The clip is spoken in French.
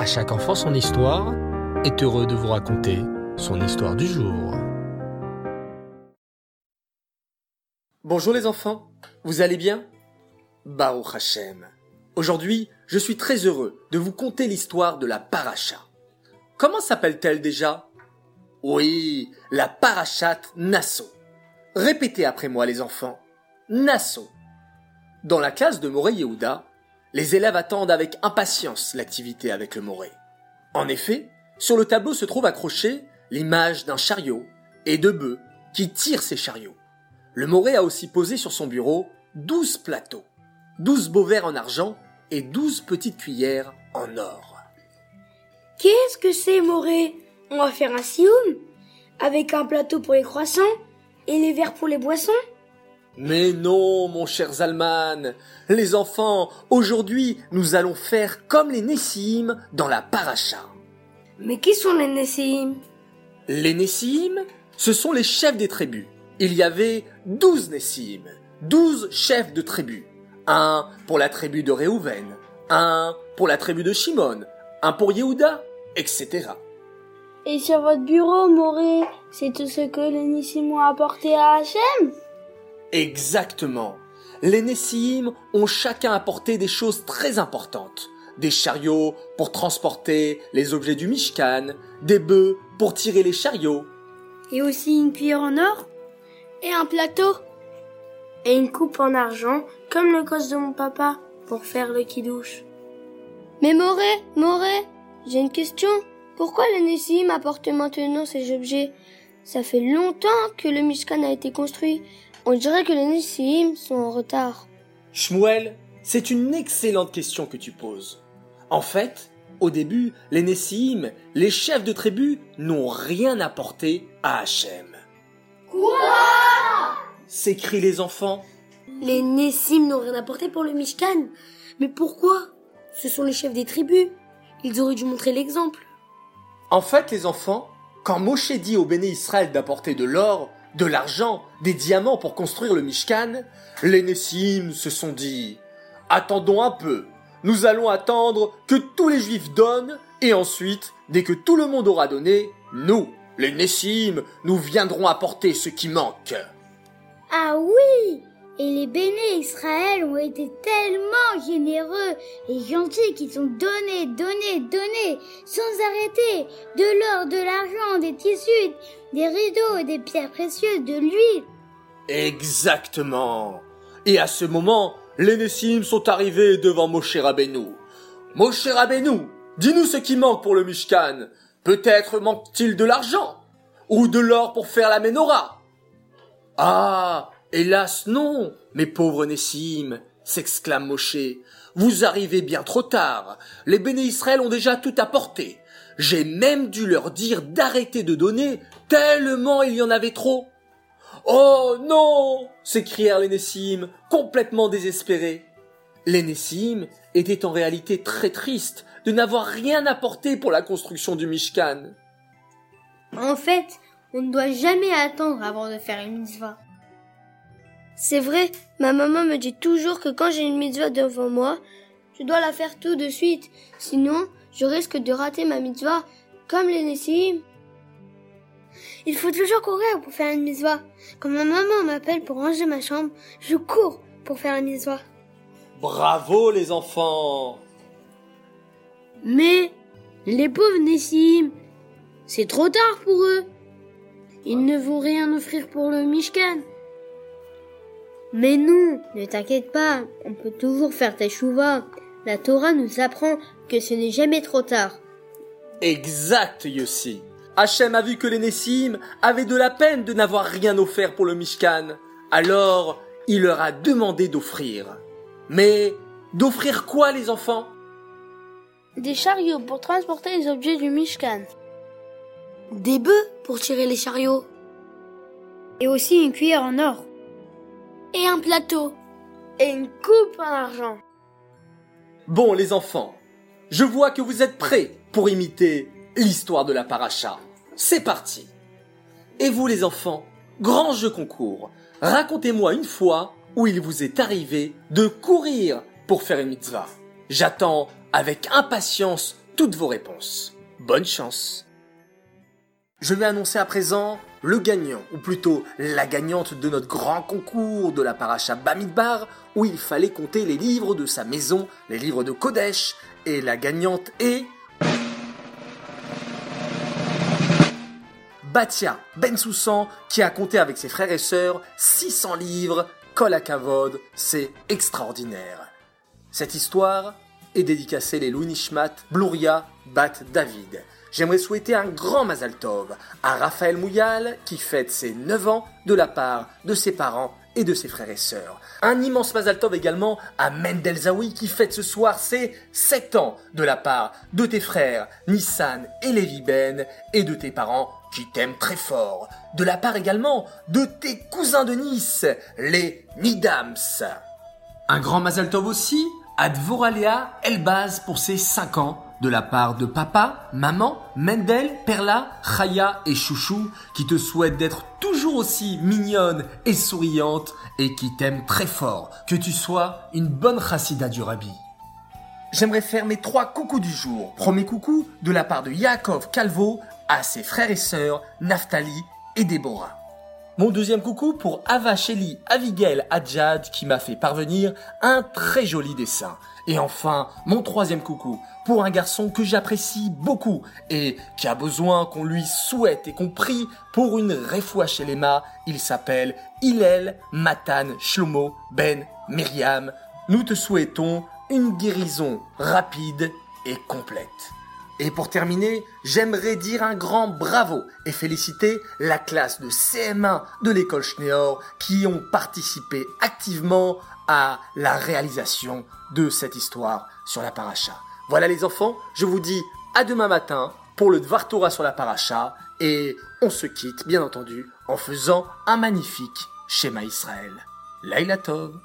À chaque enfant son histoire est heureux de vous raconter son histoire du jour. Bonjour les enfants, vous allez bien? Baruch Hashem. Aujourd'hui, je suis très heureux de vous conter l'histoire de la paracha. Comment s'appelle-t-elle déjà? Oui, la parachat Nassau. Répétez après moi les enfants. Nassau. Dans la classe de Moré Yehuda, les élèves attendent avec impatience l'activité avec le Moré. En effet, sur le tableau se trouve accroché l'image d'un chariot et de bœufs qui tirent ces chariots. Le Moré a aussi posé sur son bureau douze plateaux, douze beaux verres en argent et douze petites cuillères en or. Qu'est-ce que c'est, Moré On va faire un sioum? Avec un plateau pour les croissants et les verres pour les boissons? Mais non, mon cher Zalman. Les enfants, aujourd'hui, nous allons faire comme les Nessim dans la paracha. Mais qui sont les Nessim? Les Nessim, ce sont les chefs des tribus. Il y avait douze Nessim, douze chefs de tribus. Un pour la tribu de Réhouven, un pour la tribu de Shimon, un pour Yehuda, etc. Et sur votre bureau, Moré, c'est tout ce que les Nessim ont apporté à Hachem? Exactement. Les Nessim ont chacun apporté des choses très importantes. Des chariots pour transporter les objets du Mishkan, des bœufs pour tirer les chariots. Et aussi une cuillère en or Et un plateau Et une coupe en argent, comme le cos de mon papa, pour faire le kidouche. Mais Moré, Moré, j'ai une question. Pourquoi les Nessim apportent maintenant ces objets? Ça fait longtemps que le Mishkan a été construit. On dirait que les Nessim sont en retard. Shmuel, c'est une excellente question que tu poses. En fait, au début, les Nessim, les chefs de tribu, n'ont rien apporté à Hachem. Quoi? S'écrient les enfants. Les Nessim n'ont rien apporté pour le Mishkan. Mais pourquoi? Ce sont les chefs des tribus. Ils auraient dû montrer l'exemple. En fait, les enfants, quand Moshe dit au béné Israël d'apporter de l'or, de l'argent, des diamants pour construire le Mishkan, les Nessim se sont dit Attendons un peu, nous allons attendre que tous les Juifs donnent, et ensuite, dès que tout le monde aura donné, nous, les Nessim, nous viendrons apporter ce qui manque. Ah oui Et les béné Israël ont été tellement généreux et gentils qu'ils ont donné, donné, donné, sans arrêter, de l'or, de l'argent, des tissus, des rideaux, des pierres précieuses, de l'huile. Exactement. Et à ce moment, les Nessim sont arrivés devant Moshe Rabbeinu. Moshe Rabbeinu, dis-nous ce qui manque pour le Mishkan. Peut-être manque-t-il de l'argent ou de l'or pour faire la menorah. Ah, hélas non, mes pauvres Nessim, s'exclame Moshe. Vous arrivez bien trop tard. Les béné Israël ont déjà tout apporté. J'ai même dû leur dire d'arrêter de donner, tellement il y en avait trop. Oh non s'écrièrent les Nessim, complètement désespérés. Les Nessim étaient en réalité très tristes de n'avoir rien apporté pour la construction du Mishkan. En fait, on ne doit jamais attendre avant de faire une mitzvah. C'est vrai, ma maman me dit toujours que quand j'ai une mitzvah devant moi, je dois la faire tout de suite. Sinon, je risque de rater ma mitzvah, comme les Nessim. Il faut toujours courir pour faire une mitzvah. Quand ma maman m'appelle pour ranger ma chambre, je cours pour faire la mitzvah. Bravo les enfants Mais les pauvres Nessim, c'est trop tard pour eux. Ils ne vont rien offrir pour le Mishkan. Mais non, ne t'inquiète pas, on peut toujours faire teshuva. La Torah nous apprend que ce n'est jamais trop tard. Exact, Yossi. Hachem a vu que les Nessim avaient de la peine de n'avoir rien offert pour le Mishkan. Alors, il leur a demandé d'offrir. Mais d'offrir quoi, les enfants? Des chariots pour transporter les objets du Mishkan. Des bœufs pour tirer les chariots. Et aussi une cuillère en or. Et un plateau. Et une coupe en argent. Bon, les enfants, je vois que vous êtes prêts pour imiter l'histoire de la paracha. C'est parti. Et vous, les enfants, grand jeu concours. Racontez-moi une fois où il vous est arrivé de courir pour faire une mitzvah. J'attends avec impatience toutes vos réponses. Bonne chance. Je vais annoncer à présent le gagnant, ou plutôt la gagnante de notre grand concours de la paracha Bamidbar, où il fallait compter les livres de sa maison, les livres de Kodesh, et la gagnante est... Batia Ben Soussan, qui a compté avec ses frères et sœurs 600 livres, Kol Kavod, c'est extraordinaire. Cette histoire est dédicacée les Louis Nishmat, Bluria, Bat David. J'aimerais souhaiter un grand Mazal Tov à Raphaël Mouyal qui fête ses 9 ans de la part de ses parents et de ses frères et sœurs. Un immense Mazal Tov également à Mendel Zawi qui fête ce soir ses 7 ans de la part de tes frères Nissan et Lévi Ben et de tes parents qui t'aiment très fort. De la part également de tes cousins de Nice, les Nidams. Un grand Mazal Tov aussi à Dvoralea Elbaz pour ses 5 ans de la part de papa, maman, Mendel, Perla, Chaya et Chouchou qui te souhaitent d'être toujours aussi mignonne et souriante et qui t'aiment très fort, que tu sois une bonne chassida du rabbi. J'aimerais faire mes trois coucous du jour. Premier coucou de la part de Yaakov Calvo à ses frères et sœurs Naftali et Déborah. Mon deuxième coucou pour Ava Sheli Abigail Adjad qui m'a fait parvenir un très joli dessin. Et enfin, mon troisième coucou pour un garçon que j'apprécie beaucoup et qui a besoin qu'on lui souhaite et qu'on prie pour une réfoua chez les Il s'appelle Hillel Matan Shlomo Ben Myriam. Nous te souhaitons une guérison rapide et complète. Et pour terminer, j'aimerais dire un grand bravo et féliciter la classe de CM1 de l'école Schneor qui ont participé activement à la réalisation de cette histoire sur la paracha. Voilà les enfants, je vous dis à demain matin pour le Dvar Torah sur la paracha et on se quitte bien entendu en faisant un magnifique schéma Israël. Laila Tov